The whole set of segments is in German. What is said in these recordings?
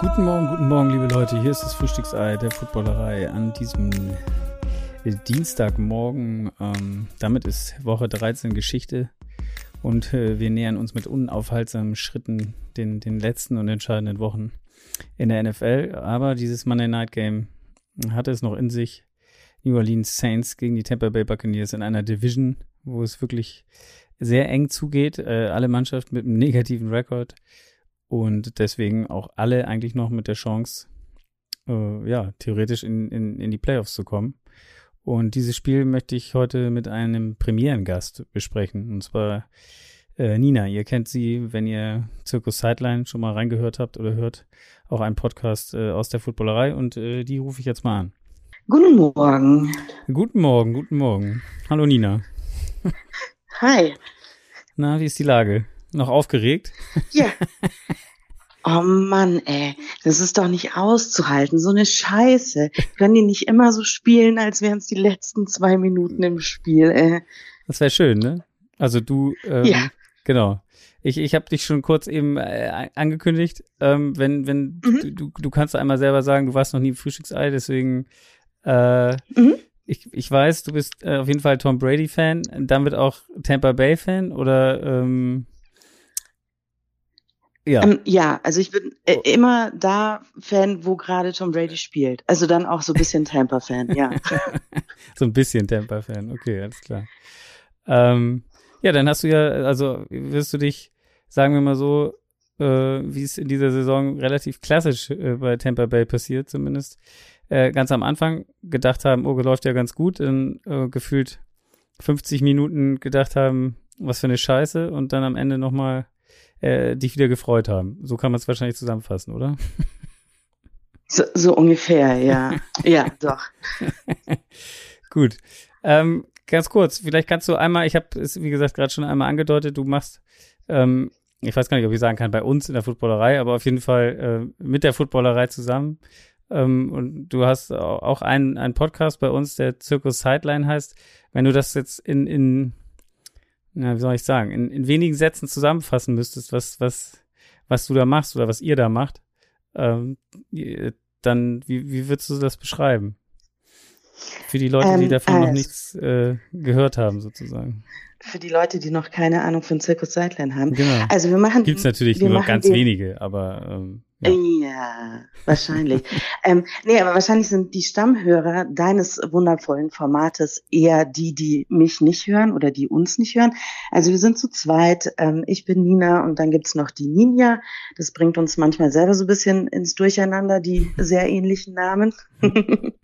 Guten Morgen, guten Morgen, liebe Leute. Hier ist das Frühstücksei der Footballerei an diesem Dienstagmorgen. Ähm, damit ist Woche 13 Geschichte und äh, wir nähern uns mit unaufhaltsamen Schritten den, den letzten und entscheidenden Wochen in der NFL. Aber dieses Monday Night Game hatte es noch in sich. New Orleans Saints gegen die Tampa Bay Buccaneers in einer Division, wo es wirklich sehr eng zugeht. Äh, alle Mannschaften mit einem negativen Rekord und deswegen auch alle eigentlich noch mit der Chance, äh, ja, theoretisch in, in, in die Playoffs zu kommen. Und dieses Spiel möchte ich heute mit einem Premierengast besprechen. Und zwar äh, Nina. Ihr kennt sie, wenn ihr Zirkus Sideline schon mal reingehört habt oder hört, auch einen Podcast äh, aus der Footballerei. Und äh, die rufe ich jetzt mal an. Guten Morgen. Guten Morgen, guten Morgen. Hallo Nina. Hi. Na, wie ist die Lage? Noch aufgeregt? Ja. Oh Mann, ey, das ist doch nicht auszuhalten. So eine Scheiße. Können die nicht immer so spielen, als wären es die letzten zwei Minuten im Spiel, ey. Das wäre schön, ne? Also du, ähm, ja. genau. Ich, ich habe dich schon kurz eben äh, angekündigt. Ähm, wenn, wenn mhm. du, du kannst einmal selber sagen, du warst noch nie im Frühstücksei, deswegen äh, mhm. ich, ich weiß, du bist äh, auf jeden Fall Tom Brady-Fan, dann wird auch Tampa Bay-Fan oder ähm, ja. Ähm, ja, also ich bin äh, oh. immer da Fan, wo gerade Tom Brady spielt. Also dann auch so ein bisschen Tampa-Fan, ja. so ein bisschen Tampa-Fan, okay, alles klar. Ähm, ja, dann hast du ja, also wirst du dich, sagen wir mal so, äh, wie es in dieser Saison relativ klassisch äh, bei Tampa Bay passiert, zumindest, äh, ganz am Anfang gedacht haben, oh, läuft ja ganz gut, dann äh, gefühlt 50 Minuten gedacht haben, was für eine Scheiße und dann am Ende nochmal äh, dich wieder gefreut haben. So kann man es wahrscheinlich zusammenfassen, oder? So, so ungefähr, ja. ja, doch. Gut. Ähm, ganz kurz, vielleicht kannst du einmal, ich habe es wie gesagt gerade schon einmal angedeutet, du machst, ähm, ich weiß gar nicht, ob ich sagen kann, bei uns in der Footballerei, aber auf jeden Fall äh, mit der Footballerei zusammen. Ähm, und du hast auch einen, einen Podcast bei uns, der Zirkus Sideline heißt. Wenn du das jetzt in, in na, wie soll ich sagen, in, in wenigen Sätzen zusammenfassen müsstest, was, was, was du da machst oder was ihr da macht, ähm, dann wie, wie würdest du das beschreiben? Für die Leute, die ähm, davon also, noch nichts äh, gehört haben, sozusagen. Für die Leute, die noch keine Ahnung von Zirkus Seitlein haben. Genau. Also wir machen. Gibt's natürlich nur ganz wenige, aber ähm, ja, ja wahrscheinlich. ähm, nee, aber wahrscheinlich sind die Stammhörer deines wundervollen Formates eher die, die mich nicht hören oder die uns nicht hören. Also wir sind zu zweit. Ähm, ich bin Nina und dann gibt's noch die Ninja. Das bringt uns manchmal selber so ein bisschen ins Durcheinander, die sehr ähnlichen Namen.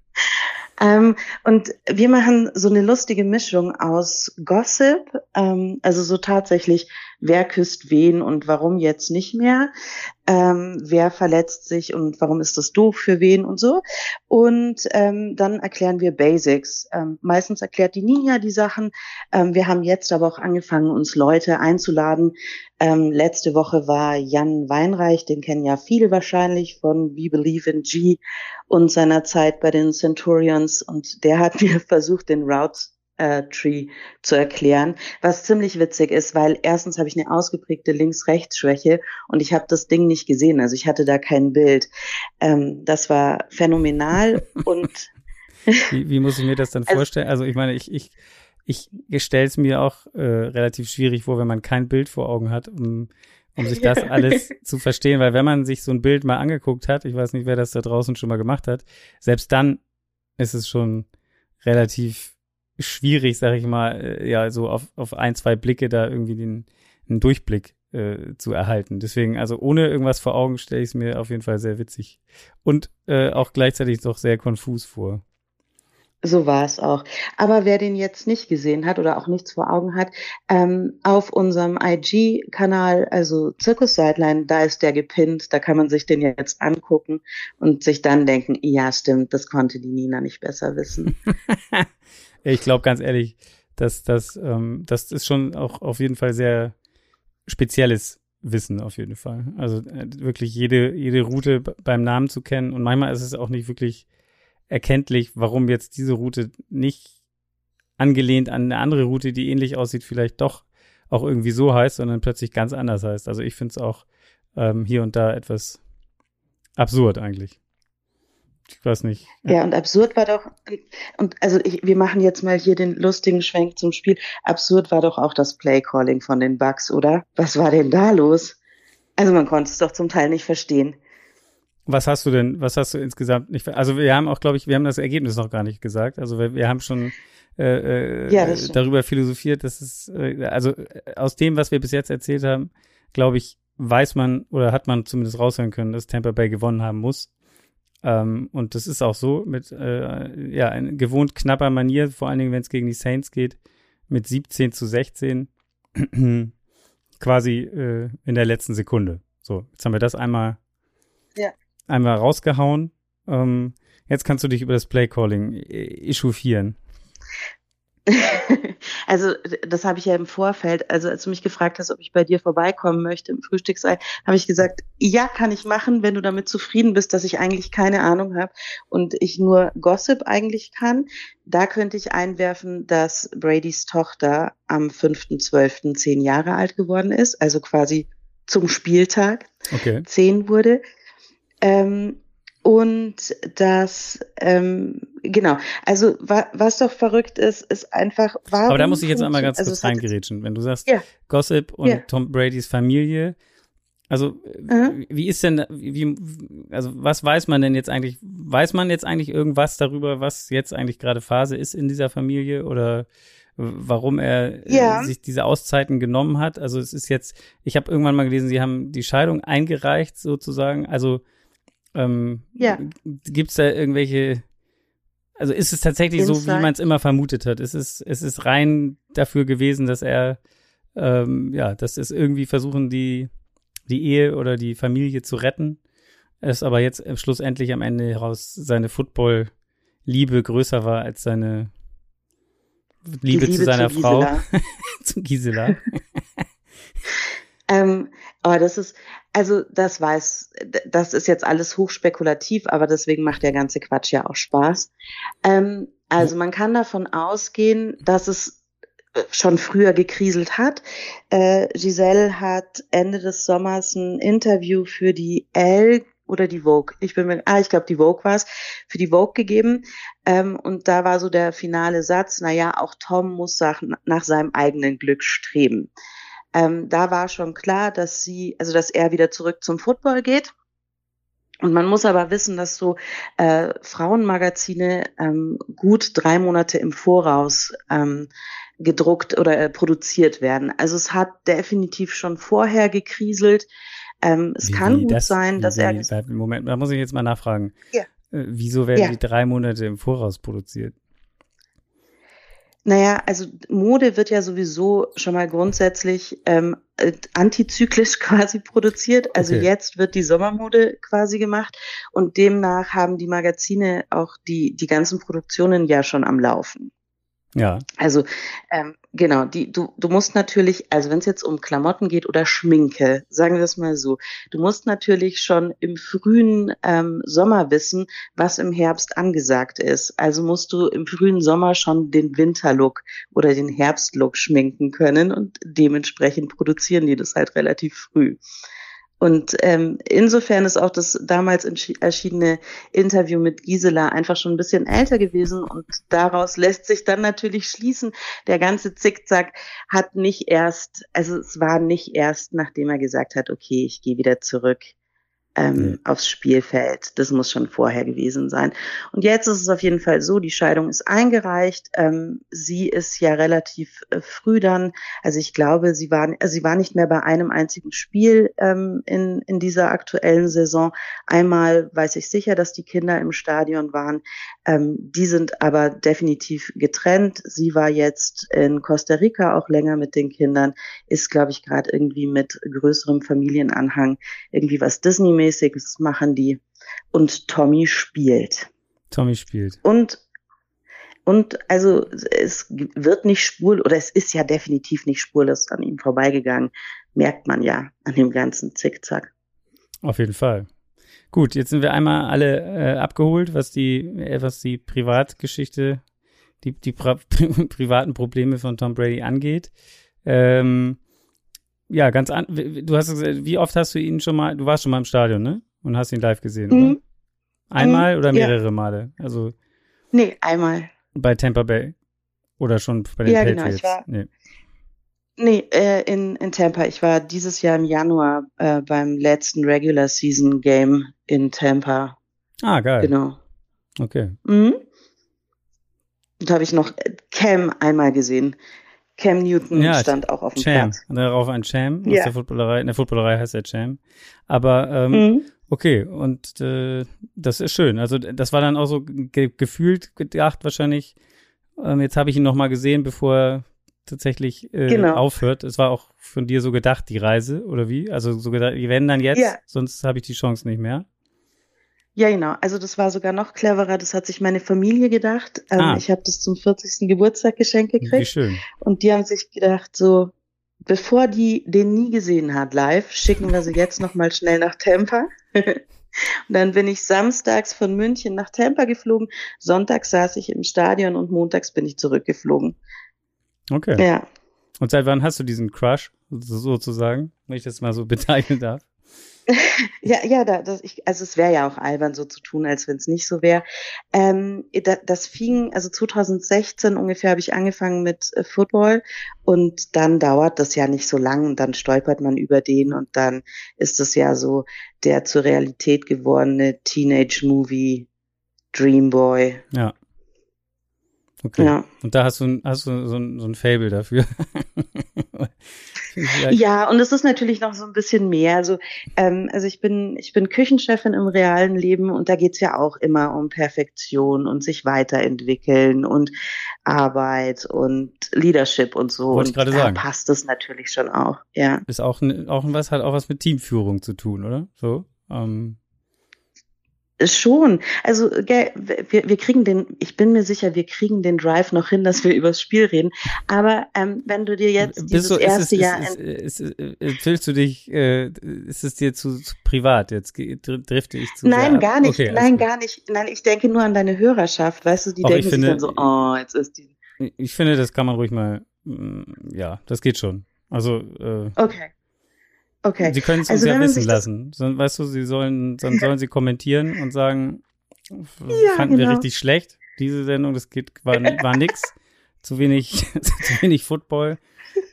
Ähm, und wir machen so eine lustige Mischung aus Gossip, ähm, also so tatsächlich, wer küsst wen und warum jetzt nicht mehr, ähm, wer verletzt sich und warum ist das doof für wen und so. Und ähm, dann erklären wir Basics. Ähm, meistens erklärt die Ninja die Sachen. Ähm, wir haben jetzt aber auch angefangen, uns Leute einzuladen. Ähm, letzte Woche war Jan Weinreich, den kennen ja viele wahrscheinlich von We Believe in G und seiner Zeit bei den Centurions. Und der hat mir versucht, den Routes äh, Tree zu erklären, was ziemlich witzig ist, weil erstens habe ich eine ausgeprägte Links-Rechts-Schwäche und ich habe das Ding nicht gesehen, also ich hatte da kein Bild. Ähm, das war phänomenal und wie, wie muss ich mir das dann also vorstellen? Also ich meine, ich, ich, ich stelle es mir auch äh, relativ schwierig vor, wenn man kein Bild vor Augen hat, um, um sich das alles zu verstehen, weil wenn man sich so ein Bild mal angeguckt hat, ich weiß nicht, wer das da draußen schon mal gemacht hat, selbst dann ist es schon relativ schwierig, sag ich mal, äh, ja, so auf, auf ein, zwei Blicke da irgendwie den, einen Durchblick äh, zu erhalten. Deswegen, also ohne irgendwas vor Augen stelle ich es mir auf jeden Fall sehr witzig und äh, auch gleichzeitig doch sehr konfus vor. So war es auch. Aber wer den jetzt nicht gesehen hat oder auch nichts vor Augen hat, ähm, auf unserem IG-Kanal, also Zirkus Sideline, da ist der gepinnt, da kann man sich den jetzt angucken und sich dann denken, ja stimmt, das konnte die Nina nicht besser wissen. Ich glaube ganz ehrlich, dass das, ähm, das ist schon auch auf jeden Fall sehr spezielles Wissen auf jeden Fall. Also äh, wirklich jede, jede Route beim Namen zu kennen. Und manchmal ist es auch nicht wirklich erkenntlich, warum jetzt diese Route nicht angelehnt an eine andere Route, die ähnlich aussieht, vielleicht doch auch irgendwie so heißt, sondern plötzlich ganz anders heißt. Also ich finde es auch ähm, hier und da etwas absurd eigentlich. Ich weiß nicht. Ja, ja und absurd war doch, und also ich, wir machen jetzt mal hier den lustigen Schwenk zum Spiel. Absurd war doch auch das Playcalling von den Bugs, oder? Was war denn da los? Also man konnte es doch zum Teil nicht verstehen. Was hast du denn, was hast du insgesamt nicht, also wir haben auch, glaube ich, wir haben das Ergebnis noch gar nicht gesagt. Also wir, wir haben schon äh, äh, ja, darüber philosophiert, dass es, äh, also äh, aus dem, was wir bis jetzt erzählt haben, glaube ich, weiß man oder hat man zumindest raushören können, dass Tampa Bay gewonnen haben muss. Ähm, und das ist auch so mit äh, ja, in gewohnt knapper Manier, vor allen Dingen, wenn es gegen die Saints geht, mit 17 zu 16 quasi äh, in der letzten Sekunde. So, jetzt haben wir das einmal ja einmal rausgehauen. Ähm, jetzt kannst du dich über das Playcalling echauffieren. Also, das habe ich ja im Vorfeld, also als du mich gefragt hast, ob ich bei dir vorbeikommen möchte im Frühstücksei, habe ich gesagt, ja, kann ich machen, wenn du damit zufrieden bist, dass ich eigentlich keine Ahnung habe und ich nur Gossip eigentlich kann. Da könnte ich einwerfen, dass Bradys Tochter am 5.12. zehn Jahre alt geworden ist, also quasi zum Spieltag okay. zehn wurde. Ähm, und das, ähm, genau, also wa was doch verrückt ist, ist einfach, warum. Aber da muss ich jetzt einmal ganz also kurz reingerätschen. Wenn du sagst, ja. Gossip und ja. Tom Bradys Familie, also mhm. wie ist denn, wie, also was weiß man denn jetzt eigentlich? Weiß man jetzt eigentlich irgendwas darüber, was jetzt eigentlich gerade Phase ist in dieser Familie oder warum er äh, ja. sich diese Auszeiten genommen hat? Also es ist jetzt, ich habe irgendwann mal gelesen, sie haben die Scheidung eingereicht sozusagen, also ähm, ja. Gibt es da irgendwelche, also ist es tatsächlich Insight. so, wie man es immer vermutet hat? Ist es, ist es rein dafür gewesen, dass er, ähm, ja, dass es irgendwie versuchen, die, die Ehe oder die Familie zu retten, es aber jetzt schlussendlich am Ende heraus seine Football-Liebe größer war als seine Liebe, Liebe zu seiner zu Frau, zu Gisela. ähm, aber das ist, also das weiß, das ist jetzt alles hochspekulativ, aber deswegen macht der ganze Quatsch ja auch Spaß. Ähm, also man kann davon ausgehen, dass es äh, schon früher gekriselt hat. Äh, Giselle hat Ende des Sommers ein Interview für die L oder die Vogue. Ich bin mir, ah, ich glaube, die Vogue war es, für die Vogue gegeben. Ähm, und da war so der finale Satz, na ja, auch Tom muss nach, nach seinem eigenen Glück streben. Ähm, da war schon klar, dass sie, also dass er wieder zurück zum Football geht. Und man muss aber wissen, dass so äh, Frauenmagazine ähm, gut drei Monate im Voraus ähm, gedruckt oder äh, produziert werden. Also es hat definitiv schon vorher gekriselt. Ähm, es wie, kann wie gut das, sein, dass wie, er. Moment, da muss ich jetzt mal nachfragen. Ja. Äh, wieso werden ja. die drei Monate im Voraus produziert? Naja, also Mode wird ja sowieso schon mal grundsätzlich ähm, äh, antizyklisch quasi produziert. Also okay. jetzt wird die Sommermode quasi gemacht und demnach haben die Magazine auch die, die ganzen Produktionen ja schon am Laufen. Ja. Also ähm, genau, die, du, du musst natürlich, also wenn es jetzt um Klamotten geht oder Schminke, sagen wir es mal so, du musst natürlich schon im frühen ähm, Sommer wissen, was im Herbst angesagt ist. Also musst du im frühen Sommer schon den Winterlook oder den Herbstlook schminken können und dementsprechend produzieren die das halt relativ früh. Und ähm, insofern ist auch das damals erschienene Interview mit Gisela einfach schon ein bisschen älter gewesen und daraus lässt sich dann natürlich schließen, der ganze Zickzack hat nicht erst, also es war nicht erst, nachdem er gesagt hat, okay, ich gehe wieder zurück ähm, mhm. aufs Spielfeld. Das muss schon vorher gewesen sein. Und jetzt ist es auf jeden Fall so, die Scheidung ist eingereicht. Ähm, sie ist ja relativ äh, früh dann, also ich glaube, sie war, also sie war nicht mehr bei einem einzigen Spiel ähm, in, in dieser aktuellen Saison. Einmal weiß ich sicher, dass die Kinder im Stadion waren. Ähm, die sind aber definitiv getrennt. Sie war jetzt in Costa Rica auch länger mit den Kindern, ist, glaube ich, gerade irgendwie mit größerem Familienanhang irgendwie was Disney Mäßiges machen die. Und Tommy spielt. Tommy spielt. Und und also es wird nicht spurlos, oder es ist ja definitiv nicht spurlos an ihm vorbeigegangen, merkt man ja an dem ganzen Zickzack. Auf jeden Fall. Gut, jetzt sind wir einmal alle äh, abgeholt, was die, äh, was die Privatgeschichte die, die pri privaten Probleme von Tom Brady angeht. Ähm, ja, ganz an. Du hast gesagt, wie oft hast du ihn schon mal, du warst schon mal im Stadion, ne? Und hast ihn live gesehen, mhm. oder? Einmal mhm, oder mehrere ja. Male? Also. Nee, einmal. Bei Tampa Bay. Oder schon bei den ja, Patriots? Genau, ich war, nee. Nee, äh, in, in Tampa. Ich war dieses Jahr im Januar äh, beim letzten Regular Season Game in Tampa. Ah, geil. Genau. Okay. Mhm. Da habe ich noch Cam einmal gesehen. Cam Newton ja, stand auch auf dem Cham. Platz. Darauf ein Cham ja. aus der Footballerei. In der Footballerei heißt er Cham. Aber ähm, mhm. okay, und äh, das ist schön. Also das war dann auch so ge gefühlt gedacht wahrscheinlich. Ähm, jetzt habe ich ihn noch mal gesehen, bevor er tatsächlich äh, genau. aufhört. Es war auch von dir so gedacht, die Reise, oder wie? Also so gedacht, die werden dann jetzt, ja. sonst habe ich die Chance nicht mehr. Ja, genau. Also das war sogar noch cleverer. Das hat sich meine Familie gedacht. Ähm, ah. Ich habe das zum 40. Geburtstag geschenkt gekriegt. Wie schön. Und die haben sich gedacht, so, bevor die den nie gesehen hat live, schicken wir sie jetzt noch mal schnell nach Tampa. und dann bin ich samstags von München nach Tampa geflogen. Sonntags saß ich im Stadion und montags bin ich zurückgeflogen. Okay. Ja. Und seit wann hast du diesen Crush sozusagen, wenn ich das mal so bezeichnen darf? ja, ja, da, das, ich, also es wäre ja auch albern, so zu tun, als wenn es nicht so wäre. Ähm, da, das fing, also 2016 ungefähr habe ich angefangen mit äh, Football und dann dauert das ja nicht so lang, dann stolpert man über den und dann ist es ja so der zur Realität gewordene Teenage-Movie Dreamboy. Ja. Okay. Ja. Und da hast du, hast du so ein, so ein Fable dafür. ja, und es ist natürlich noch so ein bisschen mehr. Also, ähm, also ich bin, ich bin Küchenchefin im realen Leben und da geht's ja auch immer um Perfektion und sich weiterentwickeln und Arbeit und Leadership und so. Wollte ich gerade sagen. passt es natürlich schon auch, ja. Ist auch, auch was, hat auch was mit Teamführung zu tun, oder? So. Ähm. Schon. Also gell, wir, wir kriegen den, ich bin mir sicher, wir kriegen den Drive noch hin, dass wir übers Spiel reden. Aber ähm, wenn du dir jetzt dieses du, erste es, Jahr... Ist, ist, ist, äh, fühlst du dich, äh, ist es dir zu, zu privat? Jetzt drifte ich zu Nein, gar nicht. Okay, nein, gar nicht. Nein, ich denke nur an deine Hörerschaft. Weißt du, die Auch denken finde, sich dann so, oh, jetzt ist die... Ich finde, das kann man ruhig mal, mm, ja, das geht schon. Also, äh, Okay. Okay. Sie können es uns also, ja wissen lassen. So, weißt du, sie sollen, dann sollen sie kommentieren und sagen, ja, fanden genau. wir richtig schlecht, diese Sendung, das geht, war, war nix. zu wenig, zu wenig Football.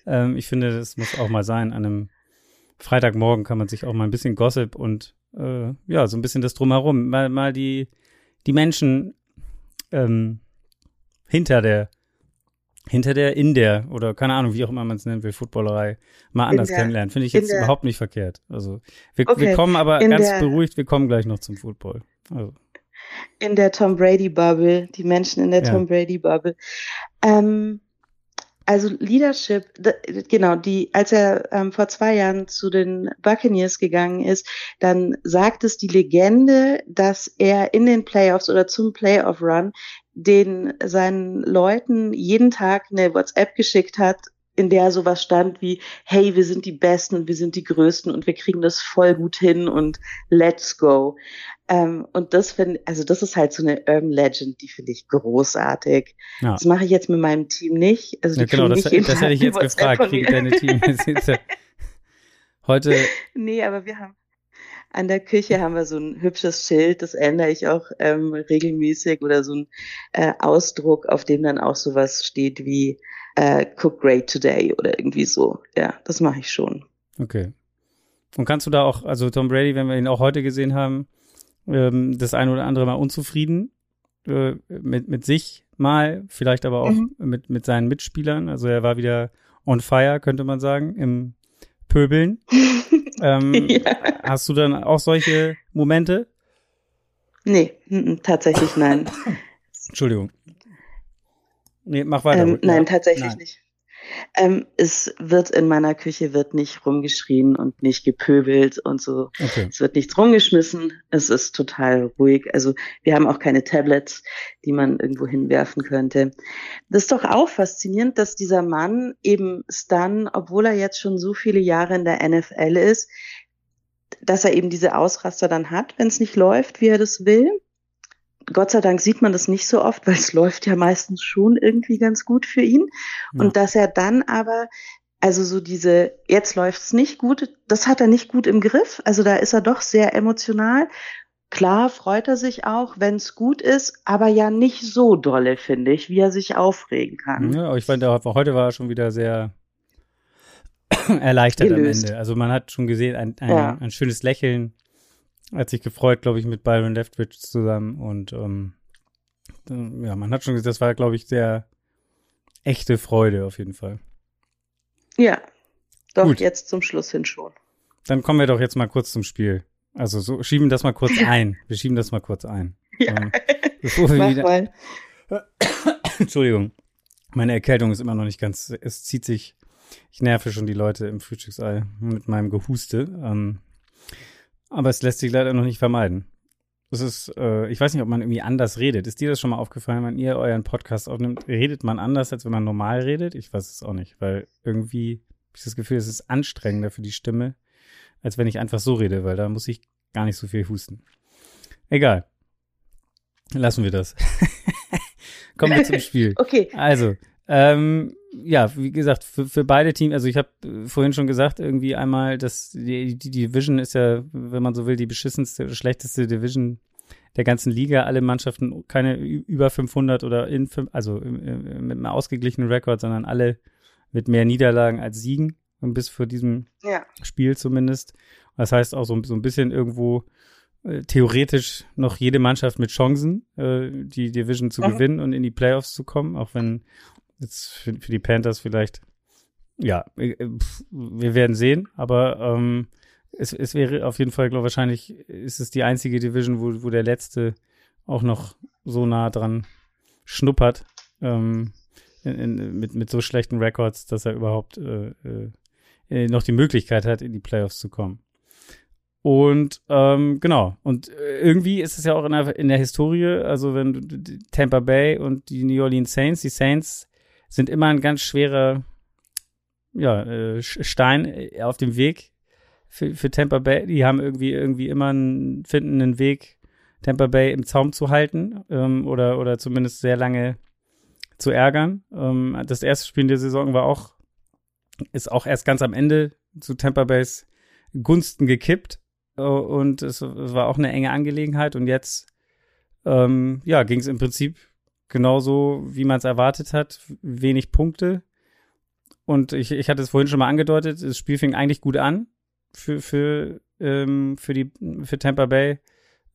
Ähm, ich finde, das muss auch mal sein. An einem Freitagmorgen kann man sich auch mal ein bisschen Gossip und äh, ja, so ein bisschen das drumherum, mal, mal die, die Menschen ähm, hinter der hinter der, in der, oder keine Ahnung, wie auch immer man es nennen will, Footballerei, mal anders der, kennenlernen. Finde ich jetzt überhaupt nicht verkehrt. Also wir, okay, wir kommen aber ganz der, beruhigt, wir kommen gleich noch zum Football. Also. In der Tom Brady Bubble, die Menschen in der ja. Tom Brady Bubble. Ähm, also Leadership, genau, die, als er ähm, vor zwei Jahren zu den Buccaneers gegangen ist, dann sagt es die Legende, dass er in den Playoffs oder zum Playoff Run den seinen Leuten jeden Tag eine WhatsApp geschickt hat, in der sowas stand wie, hey, wir sind die Besten und wir sind die Größten und wir kriegen das voll gut hin und let's go. Ähm, und das finde, also das ist halt so eine Urban Legend, die finde ich großartig. Ja. Das mache ich jetzt mit meinem Team nicht. Also die ja, genau, das, das, das hätte ich jetzt gefragt. Kriegen deine Team heute? Nee, aber wir haben an der Küche haben wir so ein hübsches Schild, das ändere ich auch ähm, regelmäßig oder so ein äh, Ausdruck, auf dem dann auch sowas steht wie äh, Cook Great Today oder irgendwie so. Ja, das mache ich schon. Okay. Und kannst du da auch, also Tom Brady, wenn wir ihn auch heute gesehen haben, ähm, das eine oder andere mal unzufrieden äh, mit, mit sich mal, vielleicht aber auch mhm. mit, mit seinen Mitspielern. Also er war wieder on fire, könnte man sagen, im Pöbeln. ähm, ja. Hast du dann auch solche Momente? Nee, tatsächlich nein. Entschuldigung. Nee, mach weiter. Ähm, nein, tatsächlich nein. nicht. Ähm, es wird in meiner Küche wird nicht rumgeschrien und nicht gepöbelt und so. Okay. Es wird nichts rumgeschmissen. Es ist total ruhig. Also wir haben auch keine Tablets, die man irgendwo hinwerfen könnte. Das ist doch auch faszinierend, dass dieser Mann eben Stan, obwohl er jetzt schon so viele Jahre in der NFL ist, dass er eben diese Ausraster dann hat, wenn es nicht läuft, wie er das will Gott sei Dank sieht man das nicht so oft, weil es läuft ja meistens schon irgendwie ganz gut für ihn. Ja. Und dass er dann aber, also so diese, jetzt läuft's nicht gut, das hat er nicht gut im Griff. Also da ist er doch sehr emotional. Klar freut er sich auch, wenn es gut ist, aber ja nicht so dolle, finde ich, wie er sich aufregen kann. Ja, ich fand, heute war er schon wieder sehr erleichtert Gelöst. am Ende. Also man hat schon gesehen, ein, ein, ja. ein schönes Lächeln. Hat sich gefreut, glaube ich, mit Byron Leftwich zusammen. Und ähm, ja, man hat schon gesehen, das war, glaube ich, sehr echte Freude auf jeden Fall. Ja, doch Gut. jetzt zum Schluss hin schon. Dann kommen wir doch jetzt mal kurz zum Spiel. Also so schieben das mal kurz ein. Wir schieben das mal kurz ein. Ja. Ähm, bevor wir Mach wieder mal. Entschuldigung. Meine Erkältung ist immer noch nicht ganz, es zieht sich ich nerve schon die Leute im Frühstücksei mit meinem Gehuste. Ähm, aber es lässt sich leider noch nicht vermeiden. Es ist, äh, ich weiß nicht, ob man irgendwie anders redet. Ist dir das schon mal aufgefallen, wenn ihr euren Podcast aufnimmt? Redet man anders, als wenn man normal redet? Ich weiß es auch nicht, weil irgendwie habe ich das Gefühl, es ist anstrengender für die Stimme, als wenn ich einfach so rede, weil da muss ich gar nicht so viel husten. Egal. Lassen wir das. Kommen wir zum Spiel. okay. Also, ähm, ja, wie gesagt, für, für beide Teams, also ich habe äh, vorhin schon gesagt, irgendwie einmal, dass die, die Division ist ja, wenn man so will, die beschissenste schlechteste Division der ganzen Liga. Alle Mannschaften keine über 500 oder in, also mit einem ausgeglichenen Rekord, sondern alle mit mehr Niederlagen als Siegen, bis vor diesem ja. Spiel zumindest. Das heißt auch so, so ein bisschen irgendwo äh, theoretisch noch jede Mannschaft mit Chancen, äh, die Division zu mhm. gewinnen und in die Playoffs zu kommen, auch wenn Jetzt für, für die Panthers vielleicht, ja, äh, wir werden sehen, aber ähm, es, es wäre auf jeden Fall, glaube ich, wahrscheinlich ist es die einzige Division, wo, wo der letzte auch noch so nah dran schnuppert, ähm, in, in, mit, mit so schlechten Records, dass er überhaupt äh, äh, noch die Möglichkeit hat, in die Playoffs zu kommen. Und ähm, genau, und äh, irgendwie ist es ja auch in der, in der Historie, also wenn Tampa Bay und die New Orleans Saints, die Saints sind immer ein ganz schwerer ja, äh, Stein äh, auf dem Weg für, für Tampa Bay. Die haben irgendwie irgendwie immer einen, finden einen Weg, Tampa Bay im Zaum zu halten ähm, oder, oder zumindest sehr lange zu ärgern. Ähm, das erste Spiel in der Saison war auch, ist auch erst ganz am Ende zu Tampa Bays Gunsten gekippt. Äh, und es, es, war auch eine enge Angelegenheit. Und jetzt, ähm, ja, ging es im Prinzip genauso, wie man es erwartet hat, wenig Punkte. Und ich, ich hatte es vorhin schon mal angedeutet, das Spiel fing eigentlich gut an für, für, ähm, für, die, für Tampa Bay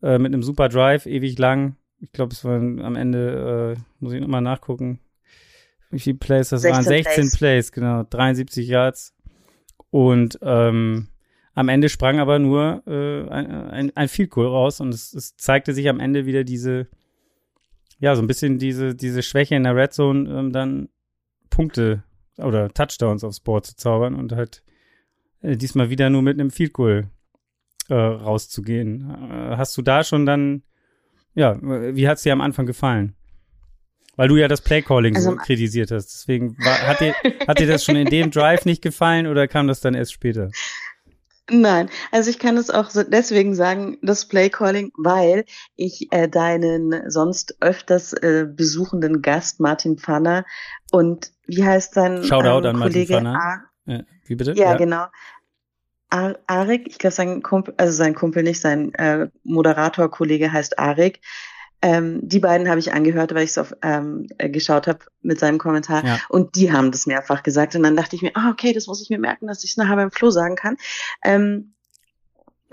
äh, mit einem super Drive, ewig lang. Ich glaube, es waren am Ende, äh, muss ich nochmal nachgucken, wie viele Plays das 16 waren. 16 Plays. Plays, genau, 73 Yards. Und ähm, am Ende sprang aber nur äh, ein, ein, ein Field Goal raus und es, es zeigte sich am Ende wieder diese ja, so ein bisschen diese, diese Schwäche in der Red Zone, ähm, dann Punkte oder Touchdowns aufs Board zu zaubern und halt äh, diesmal wieder nur mit einem Field Goal äh, rauszugehen. Äh, hast du da schon dann, ja, wie hat es dir am Anfang gefallen? Weil du ja das Playcalling also, so kritisiert hast. Deswegen war, hat, dir, hat dir das schon in dem Drive nicht gefallen oder kam das dann erst später? Nein, also ich kann es auch so deswegen sagen, das Playcalling, weil ich äh, deinen sonst öfters äh, besuchenden Gast Martin Pfanner und wie heißt sein Shoutout ähm, an Kollege Martin Pfanner. Ja, wie bitte? Ja, ja. genau. Ar Arik, ich glaube sein Kumpel, also sein Kumpel nicht, sein äh, Moderator-Kollege heißt Arik. Ähm, die beiden habe ich angehört, weil ich es auf ähm, äh, geschaut habe mit seinem Kommentar. Ja. Und die haben das mehrfach gesagt. Und dann dachte ich mir, ah, okay, das muss ich mir merken, dass ich es nachher beim Flo sagen kann. Ähm,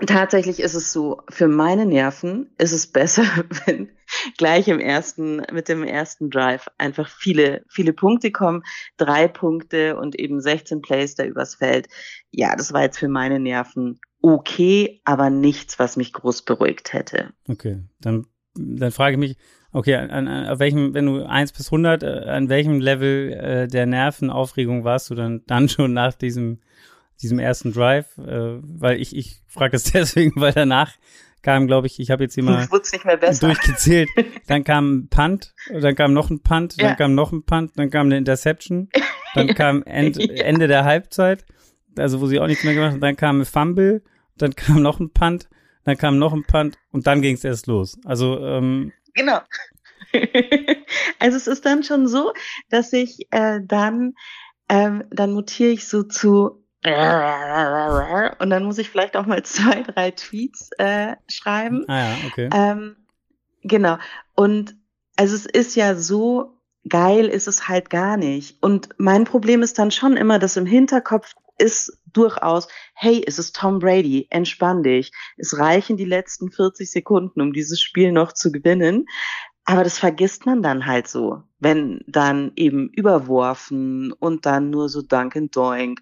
tatsächlich ist es so, für meine Nerven ist es besser, wenn gleich im ersten, mit dem ersten Drive einfach viele, viele Punkte kommen. Drei Punkte und eben 16 Plays da übers Feld. Ja, das war jetzt für meine Nerven okay, aber nichts, was mich groß beruhigt hätte. Okay, dann dann frage ich mich, okay, an, an, auf welchem, wenn du 1 bis 100, äh, an welchem Level äh, der Nervenaufregung warst du dann, dann schon nach diesem, diesem ersten Drive? Äh, weil ich, ich frage das deswegen, weil danach kam, glaube ich, ich habe jetzt hier mal durchgezählt. Dann kam ein Punt, dann kam noch ein Punt, dann ja. kam noch ein Punt, dann kam eine Interception, dann kam End, ja. Ende der Halbzeit, also wo sie auch nichts mehr gemacht haben, dann kam ein Fumble, dann kam noch ein Punt, dann kam noch ein Punt und dann ging es erst los. Also ähm, genau. also es ist dann schon so, dass ich äh, dann, ähm, dann mutiere ich so zu und dann muss ich vielleicht auch mal zwei, drei Tweets äh, schreiben. Ah ja, okay. Ähm, genau. Und also es ist ja so geil, ist es halt gar nicht. Und mein Problem ist dann schon immer, dass im Hinterkopf ist durchaus, hey, es ist Tom Brady, entspann dich. Es reichen die letzten 40 Sekunden, um dieses Spiel noch zu gewinnen. Aber das vergisst man dann halt so, wenn dann eben überworfen und dann nur so Duncan Doink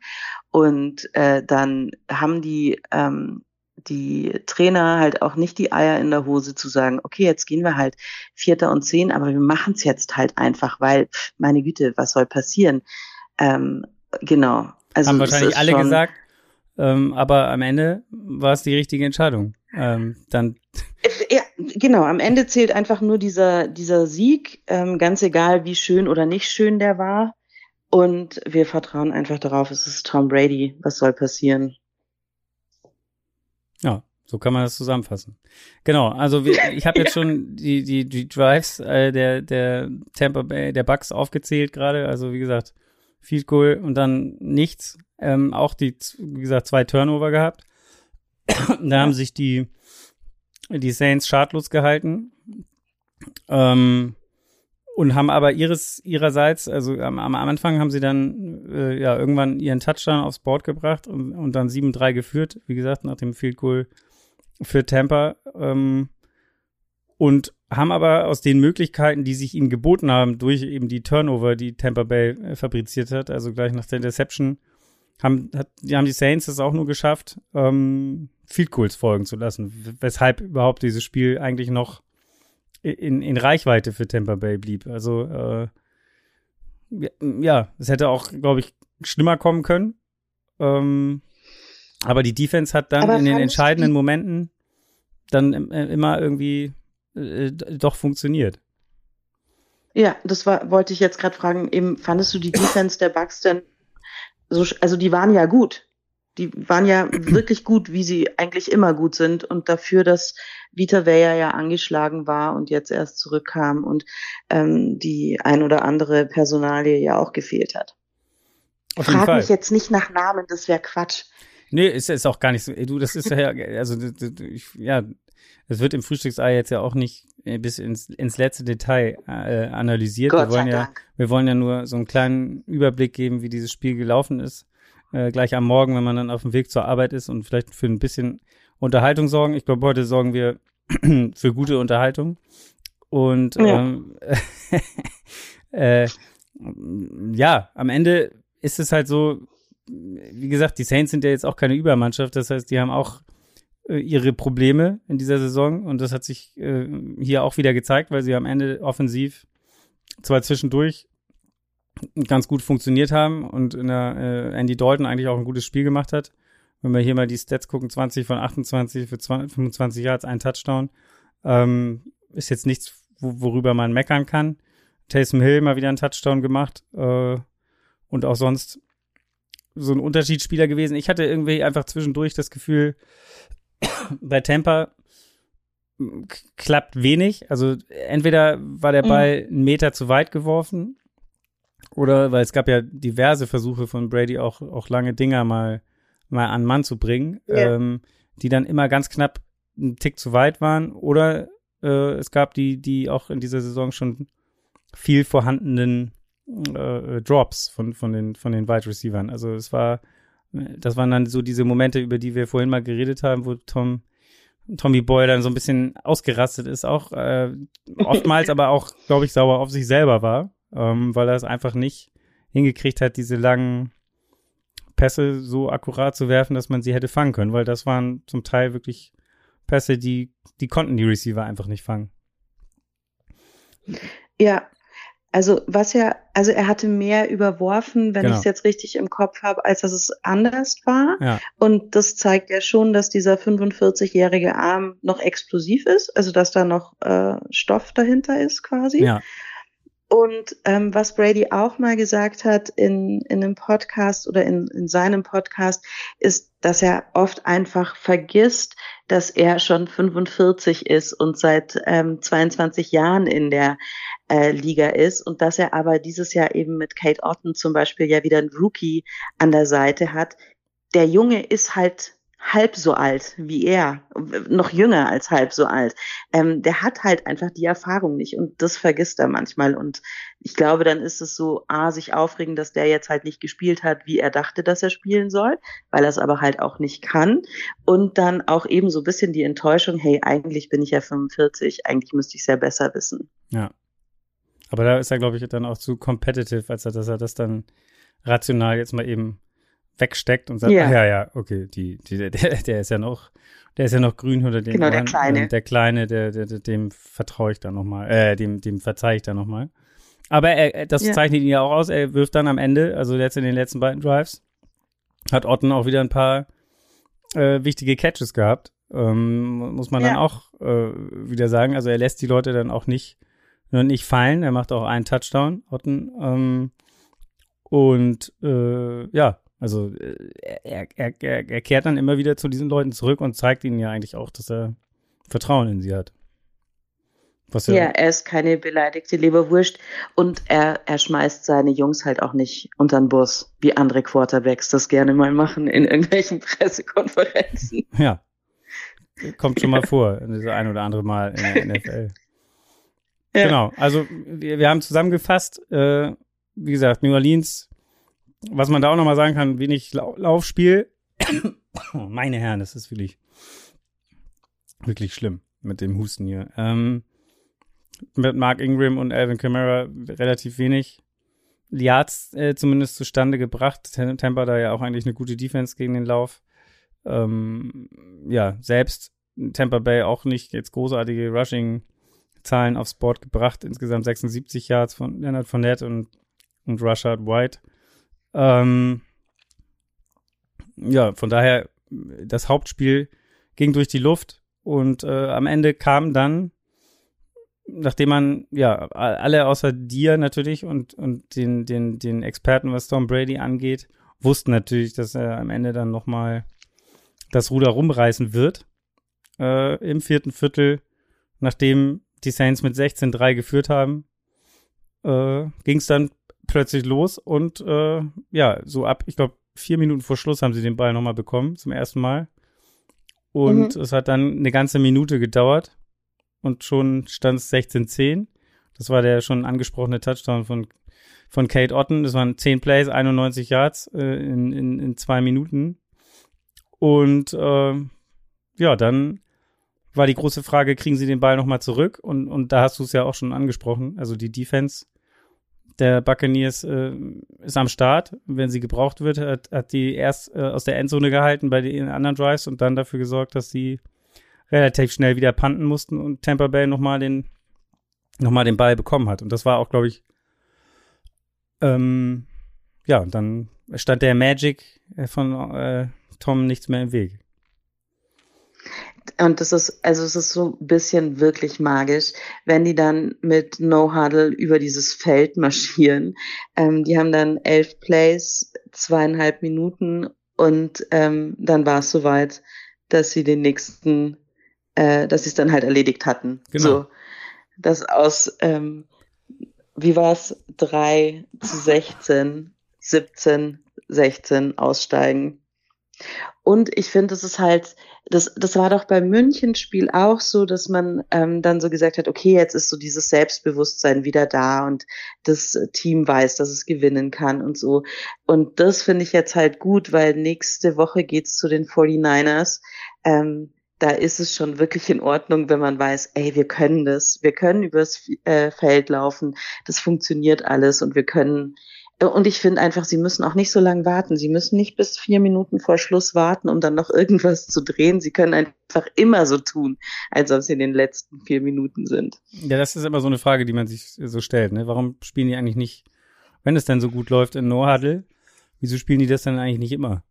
und äh, dann haben die ähm, die Trainer halt auch nicht die Eier in der Hose zu sagen, okay, jetzt gehen wir halt Vierter und Zehn, aber wir machen es jetzt halt einfach, weil, meine Güte, was soll passieren? Ähm, genau. Also haben wahrscheinlich alle gesagt, ähm, aber am Ende war es die richtige Entscheidung. Ähm, dann ja, genau, am Ende zählt einfach nur dieser, dieser Sieg, ähm, ganz egal, wie schön oder nicht schön der war. Und wir vertrauen einfach darauf, es ist Tom Brady. Was soll passieren? Ja, so kann man das zusammenfassen. Genau, also wir, ich habe jetzt schon die, die, die Drives äh, der, der Tampa Bay, der Bucks aufgezählt gerade. Also wie gesagt, Field Goal und dann nichts. Ähm, auch die, wie gesagt, zwei Turnover gehabt. da haben sich die, die Saints schadlos gehalten. Ähm, und haben aber ihres ihrerseits, also am, am Anfang haben sie dann äh, ja irgendwann ihren Touchdown aufs Board gebracht und, und dann 7-3 geführt, wie gesagt, nach dem Field Goal für Tampa. Ähm, und haben aber aus den Möglichkeiten, die sich ihnen geboten haben, durch eben die Turnover, die Tampa Bay äh, fabriziert hat, also gleich nach der Interception, haben, hat, die haben die Saints es auch nur geschafft, ähm, Field Goals folgen zu lassen, weshalb überhaupt dieses Spiel eigentlich noch in, in Reichweite für Tampa Bay blieb. Also äh, ja, es hätte auch, glaube ich, schlimmer kommen können. Ähm, aber die Defense hat dann aber in den entscheidenden Momenten dann äh, immer irgendwie äh, doch funktioniert. Ja, das war, wollte ich jetzt gerade fragen. Eben, fandest du die Defense der Bucks denn so, also die waren ja gut. Die waren ja wirklich gut, wie sie eigentlich immer gut sind. Und dafür, dass Vita Vea ja angeschlagen war und jetzt erst zurückkam und ähm, die ein oder andere Personalie ja auch gefehlt hat. Auf Frag mich jetzt nicht nach Namen, das wäre Quatsch. Nee, ist, ist auch gar nicht so. Du, das ist ja, also, ich, ja, es wird im Frühstücksei jetzt ja auch nicht äh, bis ins, ins letzte Detail äh, analysiert. Gott wir wollen ja, Dank. wir wollen ja nur so einen kleinen Überblick geben, wie dieses Spiel gelaufen ist. Äh, gleich am Morgen, wenn man dann auf dem Weg zur Arbeit ist und vielleicht für ein bisschen Unterhaltung sorgen. Ich glaube, heute sorgen wir für gute Unterhaltung. Und ja. ähm, äh, ja, am Ende ist es halt so, wie gesagt, die Saints sind ja jetzt auch keine Übermannschaft. Das heißt, die haben auch ihre Probleme in dieser Saison und das hat sich äh, hier auch wieder gezeigt, weil sie am Ende offensiv zwar zwischendurch ganz gut funktioniert haben und in der äh, Andy Dalton eigentlich auch ein gutes Spiel gemacht hat. Wenn wir hier mal die Stats gucken, 20 von 28 für 20, 25 Yards, ein Touchdown, ähm, ist jetzt nichts, worüber man meckern kann. Taysom Hill mal wieder einen Touchdown gemacht äh, und auch sonst so ein Unterschiedsspieler gewesen. Ich hatte irgendwie einfach zwischendurch das Gefühl, bei Tampa klappt wenig. Also entweder war der mhm. Ball einen Meter zu weit geworfen oder weil es gab ja diverse Versuche von Brady auch, auch lange Dinger mal, mal an Mann zu bringen, yeah. ähm, die dann immer ganz knapp einen Tick zu weit waren. Oder äh, es gab die, die auch in dieser Saison schon viel vorhandenen äh, Drops von, von den, von den Wide Receivern. Also es war, das waren dann so diese Momente, über die wir vorhin mal geredet haben, wo Tom, Tommy Boy dann so ein bisschen ausgerastet ist, auch äh, oftmals aber auch, glaube ich, sauer auf sich selber war ähm, weil er es einfach nicht hingekriegt hat, diese langen Pässe so akkurat zu werfen, dass man sie hätte fangen können, weil das waren zum Teil wirklich Pässe, die, die konnten die Receiver einfach nicht fangen. Ja, also was ja, also er hatte mehr überworfen, wenn genau. ich es jetzt richtig im Kopf habe, als dass es anders war. Ja. Und das zeigt ja schon, dass dieser 45-jährige Arm noch explosiv ist, also dass da noch äh, Stoff dahinter ist quasi. Ja. Und ähm, was Brady auch mal gesagt hat in, in einem Podcast oder in, in seinem Podcast, ist, dass er oft einfach vergisst, dass er schon 45 ist und seit ähm, 22 Jahren in der äh, Liga ist und dass er aber dieses Jahr eben mit Kate Otten zum Beispiel ja wieder einen Rookie an der Seite hat. Der Junge ist halt halb so alt wie er, noch jünger als halb so alt. Ähm, der hat halt einfach die Erfahrung nicht und das vergisst er manchmal. Und ich glaube, dann ist es so, a, sich aufregen, dass der jetzt halt nicht gespielt hat, wie er dachte, dass er spielen soll, weil er es aber halt auch nicht kann. Und dann auch eben so ein bisschen die Enttäuschung, hey, eigentlich bin ich ja 45, eigentlich müsste ich es ja besser wissen. Ja. Aber da ist er, glaube ich, dann auch zu competitive, als dass er das dann rational jetzt mal eben wegsteckt und sagt, ja, ja, ja, okay, die, die, der, der ist ja noch, der ist ja noch grün unter den genau, Ohren. Der Kleine. Der Kleine, der, der, dem vertraue ich dann nochmal, äh, dem, dem verzeihe ich dann nochmal. Aber er, das ja. zeichnet ihn ja auch aus, er wirft dann am Ende, also jetzt in den letzten beiden Drives, hat Otten auch wieder ein paar äh, wichtige Catches gehabt. Ähm, muss man ja. dann auch äh, wieder sagen. Also er lässt die Leute dann auch nicht, nicht fallen. Er macht auch einen Touchdown, Otten. Ähm, und äh, ja, also äh, er, er, er, er kehrt dann immer wieder zu diesen Leuten zurück und zeigt ihnen ja eigentlich auch, dass er Vertrauen in sie hat. Was ja, er ist keine beleidigte Leberwurst und er, er schmeißt seine Jungs halt auch nicht unter den Bus, wie andere Quarterbacks das gerne mal machen in irgendwelchen Pressekonferenzen. Ja. Kommt schon mal vor, das ein oder andere Mal in der NFL. Ja. Genau, also wir, wir haben zusammengefasst, äh, wie gesagt, New Orleans was man da auch nochmal sagen kann, wenig Lau Laufspiel. Meine Herren, das ist wirklich, wirklich schlimm mit dem Husten hier. Ähm, mit Mark Ingram und Alvin Kamara relativ wenig Yards äh, zumindest zustande gebracht. Tampa da ja auch eigentlich eine gute Defense gegen den Lauf. Ähm, ja, selbst Tampa Bay auch nicht jetzt großartige Rushing-Zahlen aufs Board gebracht. Insgesamt 76 Yards von Leonard Fournette und, und Rashad White. Ähm, ja, von daher, das Hauptspiel ging durch die Luft und äh, am Ende kam dann, nachdem man, ja, alle außer dir natürlich und, und den, den, den Experten, was Tom Brady angeht, wussten natürlich, dass er am Ende dann nochmal das Ruder rumreißen wird. Äh, Im vierten Viertel, nachdem die Saints mit 16-3 geführt haben, äh, ging es dann plötzlich los und äh, ja, so ab, ich glaube, vier Minuten vor Schluss haben sie den Ball nochmal bekommen, zum ersten Mal. Und mhm. es hat dann eine ganze Minute gedauert und schon stand es 16-10. Das war der schon angesprochene Touchdown von, von Kate Otten. Das waren 10 Plays, 91 Yards äh, in, in, in zwei Minuten. Und äh, ja, dann war die große Frage, kriegen sie den Ball nochmal zurück? Und, und da hast du es ja auch schon angesprochen. Also die Defense der Buccaneers äh, ist am Start. Wenn sie gebraucht wird, hat, hat die erst äh, aus der Endzone gehalten bei den anderen Drives und dann dafür gesorgt, dass sie relativ schnell wieder panten mussten und Tampa Bay nochmal den, noch den Ball bekommen hat. Und das war auch, glaube ich, ähm, ja, und dann stand der Magic von äh, Tom nichts mehr im Weg. Und das ist, also es ist so ein bisschen wirklich magisch, wenn die dann mit No Huddle über dieses Feld marschieren. Ähm, die haben dann elf Plays, zweieinhalb Minuten und ähm, dann war es soweit, dass sie den nächsten, äh, dass sie es dann halt erledigt hatten. Genau. So, das aus, ähm, wie war es, drei zu 16, 17, 16 aussteigen. Und ich finde, es ist halt, das, das war doch beim Münchenspiel auch so, dass man ähm, dann so gesagt hat, okay, jetzt ist so dieses Selbstbewusstsein wieder da und das Team weiß, dass es gewinnen kann und so. Und das finde ich jetzt halt gut, weil nächste Woche geht's zu den 49ers. Ähm, da ist es schon wirklich in Ordnung, wenn man weiß, ey, wir können das, wir können übers äh, Feld laufen, das funktioniert alles und wir können und ich finde einfach, sie müssen auch nicht so lange warten. Sie müssen nicht bis vier Minuten vor Schluss warten, um dann noch irgendwas zu drehen. Sie können einfach immer so tun, als ob sie in den letzten vier Minuten sind. Ja, das ist immer so eine Frage, die man sich so stellt. Ne? Warum spielen die eigentlich nicht, wenn es denn so gut läuft in No-Huddle, wieso spielen die das dann eigentlich nicht immer?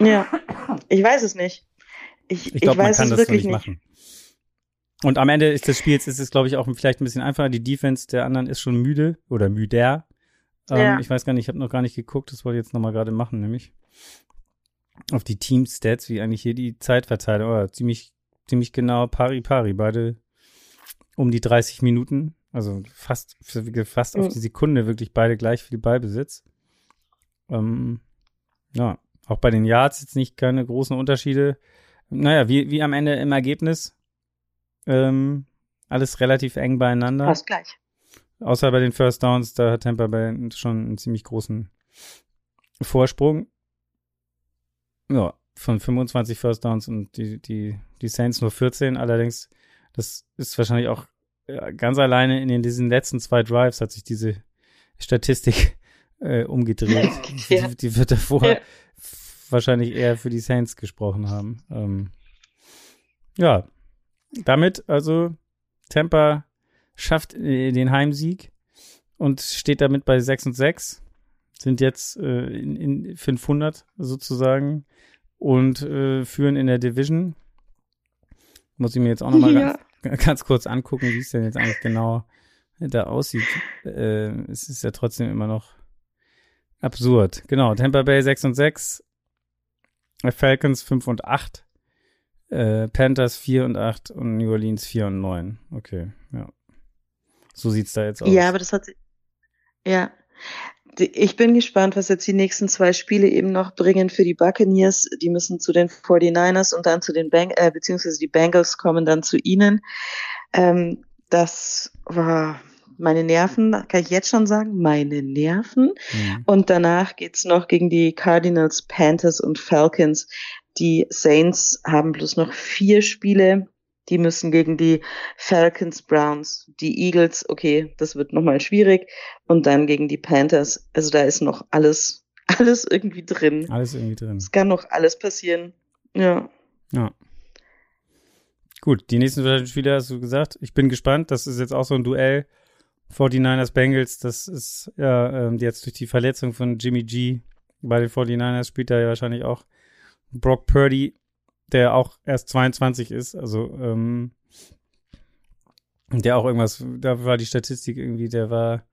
Ja, ich weiß es nicht. Ich, ich, glaub, ich weiß es wirklich so nicht. Machen. Und am Ende ist des Spiels ist es, glaube ich, auch vielleicht ein bisschen einfacher. Die Defense der anderen ist schon müde oder müder. Ähm, ja. Ich weiß gar nicht, ich habe noch gar nicht geguckt, das wollte ich jetzt nochmal gerade machen, nämlich auf die Team-Stats, wie eigentlich hier die Zeitverteilung, oh, ziemlich, ziemlich genau pari pari, beide um die 30 Minuten, also fast, fast mhm. auf die Sekunde wirklich beide gleich viel Ballbesitz. Ähm, ja, auch bei den Yards jetzt nicht keine großen Unterschiede. Naja, wie, wie am Ende im Ergebnis. Ähm, alles relativ eng beieinander. Fast gleich. Außer bei den First Downs, da hat Tampa Bay schon einen ziemlich großen Vorsprung. Ja, von 25 First Downs und die, die, die Saints nur 14. Allerdings, das ist wahrscheinlich auch ganz alleine in diesen letzten zwei Drives hat sich diese Statistik äh, umgedreht. ja. die, die, wird davor ja. wahrscheinlich eher für die Saints gesprochen haben. Ähm, ja, damit also Tampa schafft äh, den Heimsieg und steht damit bei 6 und 6. Sind jetzt äh, in, in 500 sozusagen und äh, führen in der Division. Muss ich mir jetzt auch nochmal ja. ganz, ganz kurz angucken, wie es denn jetzt eigentlich genau da aussieht. Äh, es ist ja trotzdem immer noch absurd. Genau, Tampa Bay 6 und 6, Falcons 5 und 8, äh, Panthers 4 und 8 und New Orleans 4 und 9. Okay, ja. So sieht's da jetzt aus. Ja, aber das hat, ja. Ich bin gespannt, was jetzt die nächsten zwei Spiele eben noch bringen für die Buccaneers. Die müssen zu den 49ers und dann zu den Bang äh, beziehungsweise die Bengals kommen dann zu ihnen. Ähm, das war meine Nerven, kann ich jetzt schon sagen, meine Nerven. Mhm. Und danach geht's noch gegen die Cardinals, Panthers und Falcons. Die Saints haben bloß noch vier Spiele die müssen gegen die Falcons, Browns, die Eagles, okay, das wird nochmal schwierig. Und dann gegen die Panthers. Also da ist noch alles, alles irgendwie drin. Alles irgendwie drin. Es kann noch alles passieren. Ja. Ja. Gut, die nächsten Spiele hast du gesagt. Ich bin gespannt. Das ist jetzt auch so ein Duell. 49ers Bengals, das ist ja ähm, jetzt durch die Verletzung von Jimmy G bei den 49ers spielt er ja wahrscheinlich auch Brock Purdy der auch erst 22 ist, also ähm, der auch irgendwas, da war die Statistik irgendwie, der war,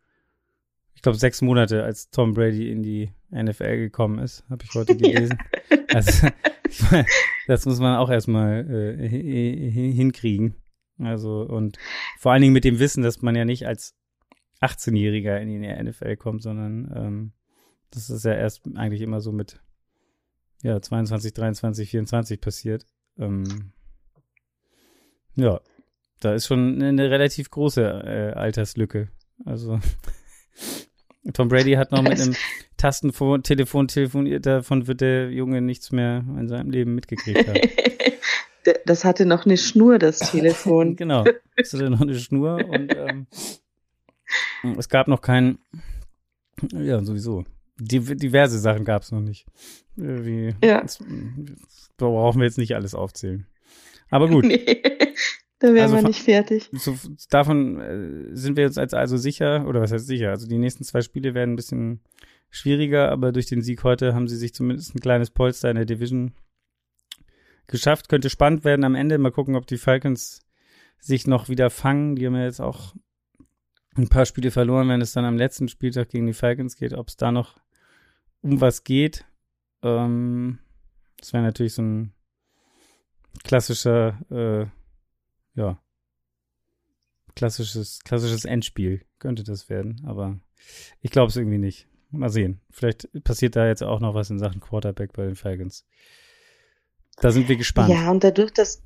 ich glaube, sechs Monate, als Tom Brady in die NFL gekommen ist, habe ich heute gelesen. Ja. Also, das muss man auch erstmal äh, hinkriegen. Also, und vor allen Dingen mit dem Wissen, dass man ja nicht als 18-Jähriger in die NFL kommt, sondern ähm, das ist ja erst eigentlich immer so mit ja, 22, 23, 24 passiert. Ähm, ja, da ist schon eine relativ große äh, Alterslücke. Also Tom Brady hat noch mit einem Tastentelefon telefoniert, davon wird der Junge nichts mehr in seinem Leben mitgekriegt haben. Das hatte noch eine Schnur, das Telefon. genau, das hatte noch eine Schnur und ähm, es gab noch keinen, ja, sowieso. Diverse Sachen gab es noch nicht. Äh, wie, ja. Das, brauchen wir jetzt nicht alles aufzählen. Aber gut. Nee, da wären also wir nicht fertig. So, davon äh, sind wir jetzt als also sicher, oder was heißt sicher? Also die nächsten zwei Spiele werden ein bisschen schwieriger, aber durch den Sieg heute haben sie sich zumindest ein kleines Polster in der Division geschafft. Könnte spannend werden am Ende. Mal gucken, ob die Falcons sich noch wieder fangen. Die haben ja jetzt auch ein paar Spiele verloren, wenn es dann am letzten Spieltag gegen die Falcons geht, ob es da noch um was geht. Ähm, das wäre natürlich so ein klassischer, äh, ja, klassisches, klassisches Endspiel könnte das werden, aber ich glaube es irgendwie nicht. Mal sehen. Vielleicht passiert da jetzt auch noch was in Sachen Quarterback bei den Falcons. Da sind wir gespannt. Ja, und dadurch, dass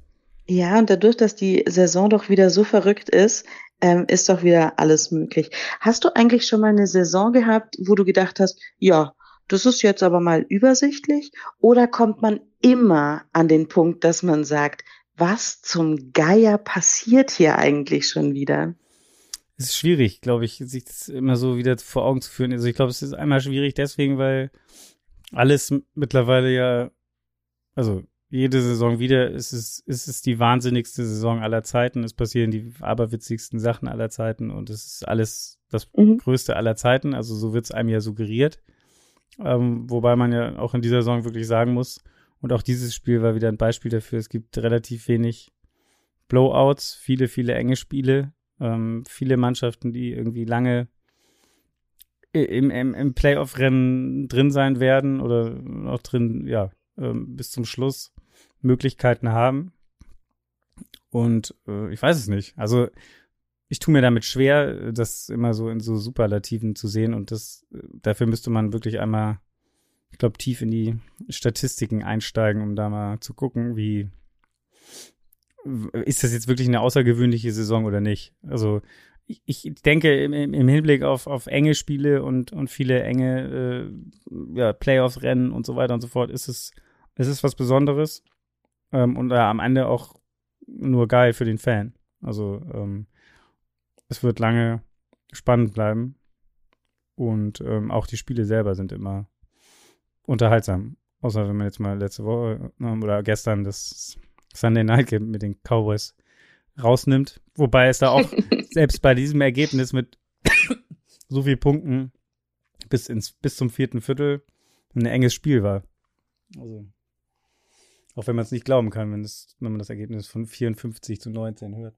ja, und dadurch, dass die Saison doch wieder so verrückt ist, ähm, ist doch wieder alles möglich. Hast du eigentlich schon mal eine Saison gehabt, wo du gedacht hast, ja, das ist jetzt aber mal übersichtlich? Oder kommt man immer an den Punkt, dass man sagt, was zum Geier passiert hier eigentlich schon wieder? Es ist schwierig, glaube ich, sich das immer so wieder vor Augen zu führen. Also ich glaube, es ist einmal schwierig deswegen, weil alles mittlerweile ja, also jede Saison wieder ist es, ist es die wahnsinnigste Saison aller Zeiten. Es passieren die aberwitzigsten Sachen aller Zeiten und es ist alles das mhm. Größte aller Zeiten. Also so wird es einem ja suggeriert. Ähm, wobei man ja auch in dieser Saison wirklich sagen muss, und auch dieses Spiel war wieder ein Beispiel dafür, es gibt relativ wenig Blowouts, viele, viele enge Spiele, ähm, viele Mannschaften, die irgendwie lange im, im, im Playoff-Rennen drin sein werden oder auch drin, ja, ähm, bis zum Schluss Möglichkeiten haben. Und äh, ich weiß es nicht. Also ich tue mir damit schwer, das immer so in so Superlativen zu sehen und das dafür müsste man wirklich einmal, ich glaube, tief in die Statistiken einsteigen, um da mal zu gucken, wie ist das jetzt wirklich eine außergewöhnliche Saison oder nicht? Also ich, denke im, Hinblick auf, auf enge Spiele und, und viele enge äh, ja, Playoff-Rennen und so weiter und so fort, ist es, ist es was Besonderes ähm, und äh, am Ende auch nur geil für den Fan. Also ähm, es wird lange spannend bleiben. Und ähm, auch die Spiele selber sind immer unterhaltsam. Außer wenn man jetzt mal letzte Woche ähm, oder gestern das Sunday Night Game mit den Cowboys rausnimmt. Wobei es da auch selbst bei diesem Ergebnis mit so viel Punkten bis ins bis zum vierten Viertel ein enges Spiel war. Also auch wenn man es nicht glauben kann, wenn, es, wenn man das Ergebnis von 54 zu 19 hört.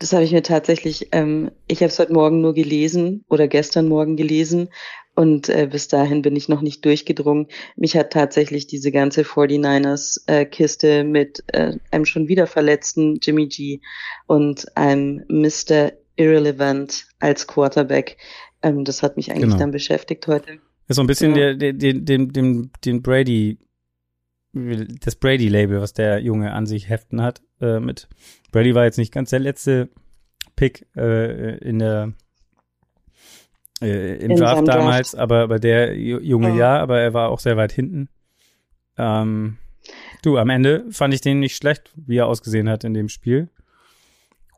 Das habe ich mir tatsächlich, ähm, ich habe es heute Morgen nur gelesen oder gestern Morgen gelesen und äh, bis dahin bin ich noch nicht durchgedrungen. Mich hat tatsächlich diese ganze 49ers-Kiste äh, mit äh, einem schon wieder verletzten Jimmy G und einem Mr. Irrelevant als Quarterback, ähm, das hat mich eigentlich genau. dann beschäftigt heute. Ist so ein bisschen ja. der, der, den, den, den Brady das Brady-Label, was der Junge an sich heften hat. Äh, mit Brady war jetzt nicht ganz der letzte Pick äh, in der äh, im in Draft damals, Draft. aber, aber der Junge ja, aber er war auch sehr weit hinten. Ähm, du, am Ende fand ich den nicht schlecht, wie er ausgesehen hat in dem Spiel.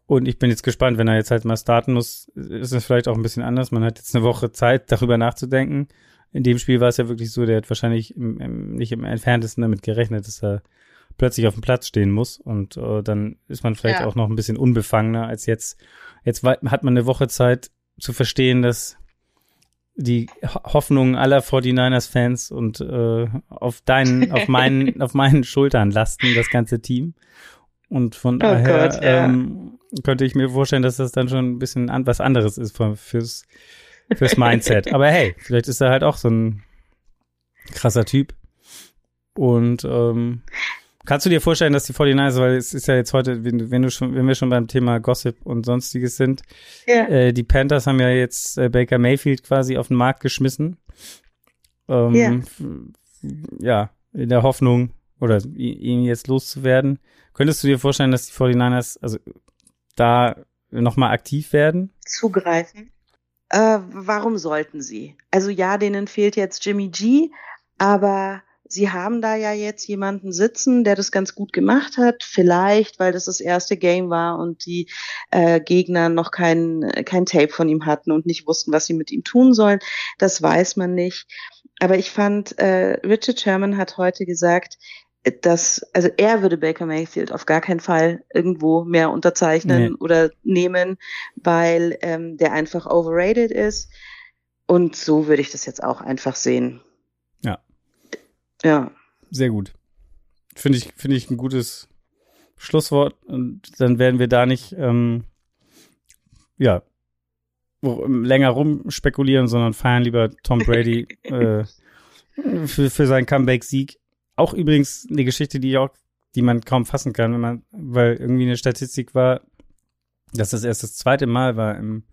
Und ich bin jetzt gespannt, wenn er jetzt halt mal starten muss, ist es vielleicht auch ein bisschen anders. Man hat jetzt eine Woche Zeit, darüber nachzudenken in dem Spiel war es ja wirklich so, der hat wahrscheinlich im, im, nicht im entferntesten damit gerechnet, dass er plötzlich auf dem Platz stehen muss und äh, dann ist man vielleicht ja. auch noch ein bisschen unbefangener als jetzt. Jetzt hat man eine Woche Zeit zu verstehen, dass die Hoffnungen aller 49ers-Fans und äh, auf deinen, auf meinen, auf meinen Schultern lasten, das ganze Team. Und von oh daher Gott, ja. ähm, könnte ich mir vorstellen, dass das dann schon ein bisschen an, was anderes ist für, fürs fürs Mindset. Aber hey, vielleicht ist er halt auch so ein krasser Typ. Und ähm, kannst du dir vorstellen, dass die 49ers, weil es ist ja jetzt heute, wenn, wenn du schon, wenn wir schon beim Thema Gossip und sonstiges sind, ja. äh, die Panthers haben ja jetzt äh, Baker Mayfield quasi auf den Markt geschmissen. Ähm, ja. ja, in der Hoffnung, oder ihn jetzt loszuwerden. Könntest du dir vorstellen, dass die 49ers also da nochmal aktiv werden? Zugreifen. Äh, warum sollten sie? Also ja, denen fehlt jetzt Jimmy G, aber sie haben da ja jetzt jemanden sitzen, der das ganz gut gemacht hat. Vielleicht, weil das das erste Game war und die äh, Gegner noch kein, kein Tape von ihm hatten und nicht wussten, was sie mit ihm tun sollen. Das weiß man nicht. Aber ich fand, äh, Richard Sherman hat heute gesagt, dass, also er würde Baker Mayfield auf gar keinen Fall irgendwo mehr unterzeichnen nee. oder nehmen, weil ähm, der einfach overrated ist. Und so würde ich das jetzt auch einfach sehen. Ja. Sehr gut. Finde ich, finde ich ein gutes Schlusswort. Und dann werden wir da nicht, ähm, ja, länger rumspekulieren, sondern feiern lieber Tom Brady äh, für, für seinen Comeback-Sieg auch übrigens eine Geschichte, die auch, die man kaum fassen kann, wenn man, weil irgendwie eine Statistik war, dass das erst das zweite Mal war, im,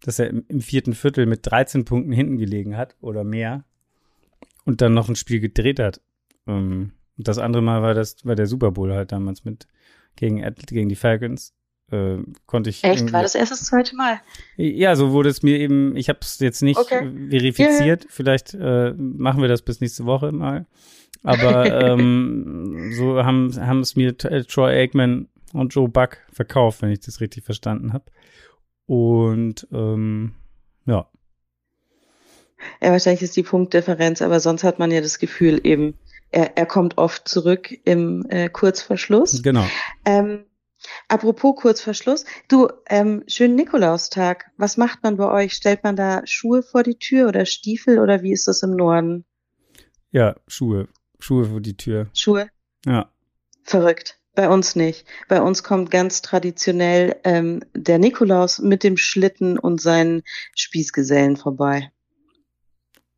dass er im, im vierten Viertel mit 13 Punkten hinten gelegen hat oder mehr und dann noch ein Spiel gedreht hat. Ähm, und das andere Mal war das, war der Super Bowl halt damals mit gegen, gegen die Falcons äh, konnte ich. Echt? War das erst das zweite Mal? Ja, so wurde es mir eben, ich habe es jetzt nicht okay. verifiziert. Yeah. Vielleicht äh, machen wir das bis nächste Woche mal. Aber ähm, so haben, haben es mir Troy Aikman und Joe Buck verkauft, wenn ich das richtig verstanden habe. Und ähm, ja. Ja, wahrscheinlich ist die Punktdifferenz, aber sonst hat man ja das Gefühl eben, er, er kommt oft zurück im äh, Kurzverschluss. Genau. Ähm, Apropos Kurzverschluss, du, ähm, schönen Nikolaustag. Was macht man bei euch? Stellt man da Schuhe vor die Tür oder Stiefel oder wie ist das im Norden? Ja, Schuhe. Schuhe vor die Tür. Schuhe? Ja. Verrückt. Bei uns nicht. Bei uns kommt ganz traditionell ähm, der Nikolaus mit dem Schlitten und seinen Spießgesellen vorbei.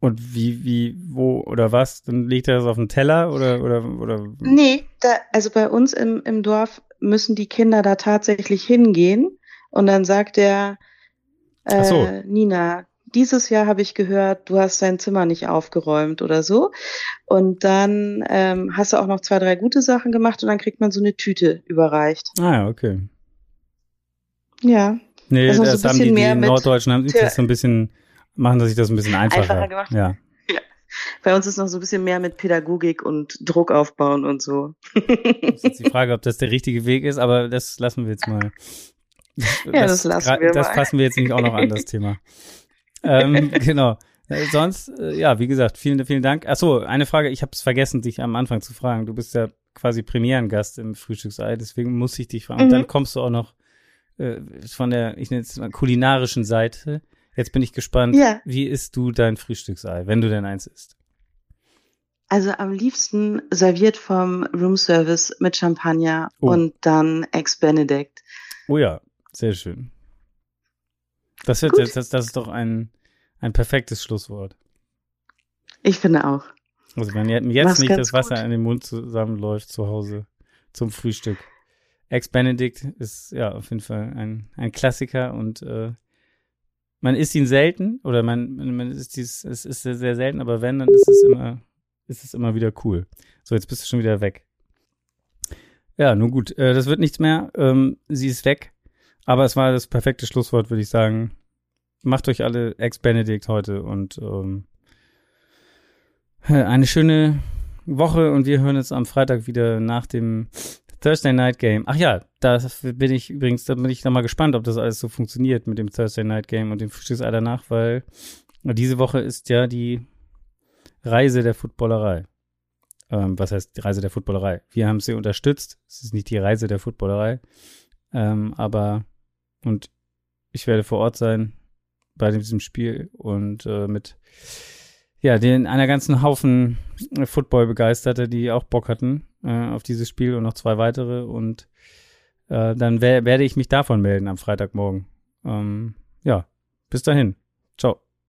Und wie, wie, wo oder was? Dann liegt er das auf dem Teller oder, oder, oder? Nee, da, also bei uns im, im Dorf müssen die Kinder da tatsächlich hingehen und dann sagt der äh, so. Nina, dieses Jahr habe ich gehört, du hast dein Zimmer nicht aufgeräumt oder so. Und dann ähm, hast du auch noch zwei, drei gute Sachen gemacht und dann kriegt man so eine Tüte überreicht. Ah, ja, okay. Ja. Nee, das, das so haben die, die Norddeutschen haben das so ein bisschen, machen sich das ein bisschen einfacher. Einfacher gemacht. Ja. ja. Bei uns ist noch so ein bisschen mehr mit Pädagogik und Druck aufbauen und so. Das ist jetzt die Frage, ob das der richtige Weg ist, aber das lassen wir jetzt mal. ja, das, lassen wir Das mal. fassen wir jetzt nicht auch noch an, das Thema ähm, genau. Äh, sonst, äh, ja, wie gesagt, vielen, vielen Dank. Achso, eine Frage, ich habe es vergessen, dich am Anfang zu fragen. Du bist ja quasi Premierengast im Frühstücksei, deswegen muss ich dich fragen. Mhm. Und dann kommst du auch noch äh, von der, ich nenne es mal, kulinarischen Seite. Jetzt bin ich gespannt, ja. wie isst du dein Frühstücksei, wenn du denn eins isst? Also am liebsten serviert vom Roomservice mit Champagner oh. und dann Ex Benedict. Oh ja, sehr schön. Das, wird, das, das ist doch ein, ein perfektes Schlusswort. Ich finde auch. Also wenn jetzt Mach's nicht das Wasser gut. in den Mund zusammenläuft zu Hause zum Frühstück. Ex-Benedict ist ja auf jeden Fall ein, ein Klassiker und äh, man isst ihn selten oder man, man isst dies, es ist sehr, selten, aber wenn, dann ist es immer, ist es immer wieder cool. So, jetzt bist du schon wieder weg. Ja, nun gut, äh, das wird nichts mehr. Ähm, sie ist weg. Aber es war das perfekte Schlusswort, würde ich sagen. Macht euch alle Ex-Benedict heute und ähm, eine schöne Woche und wir hören uns am Freitag wieder nach dem Thursday Night Game. Ach ja, da bin ich übrigens, da bin ich nochmal gespannt, ob das alles so funktioniert mit dem Thursday Night Game und dem Frühstücksei danach, weil diese Woche ist ja die Reise der Footballerei. Ähm, was heißt die Reise der Footballerei? Wir haben sie unterstützt. Es ist nicht die Reise der Footballerei. Ähm, aber und ich werde vor Ort sein bei diesem Spiel und äh, mit ja, den einer ganzen Haufen Football-Begeisterte, die auch Bock hatten äh, auf dieses Spiel und noch zwei weitere. Und äh, dann werde ich mich davon melden am Freitagmorgen. Ähm, ja, bis dahin.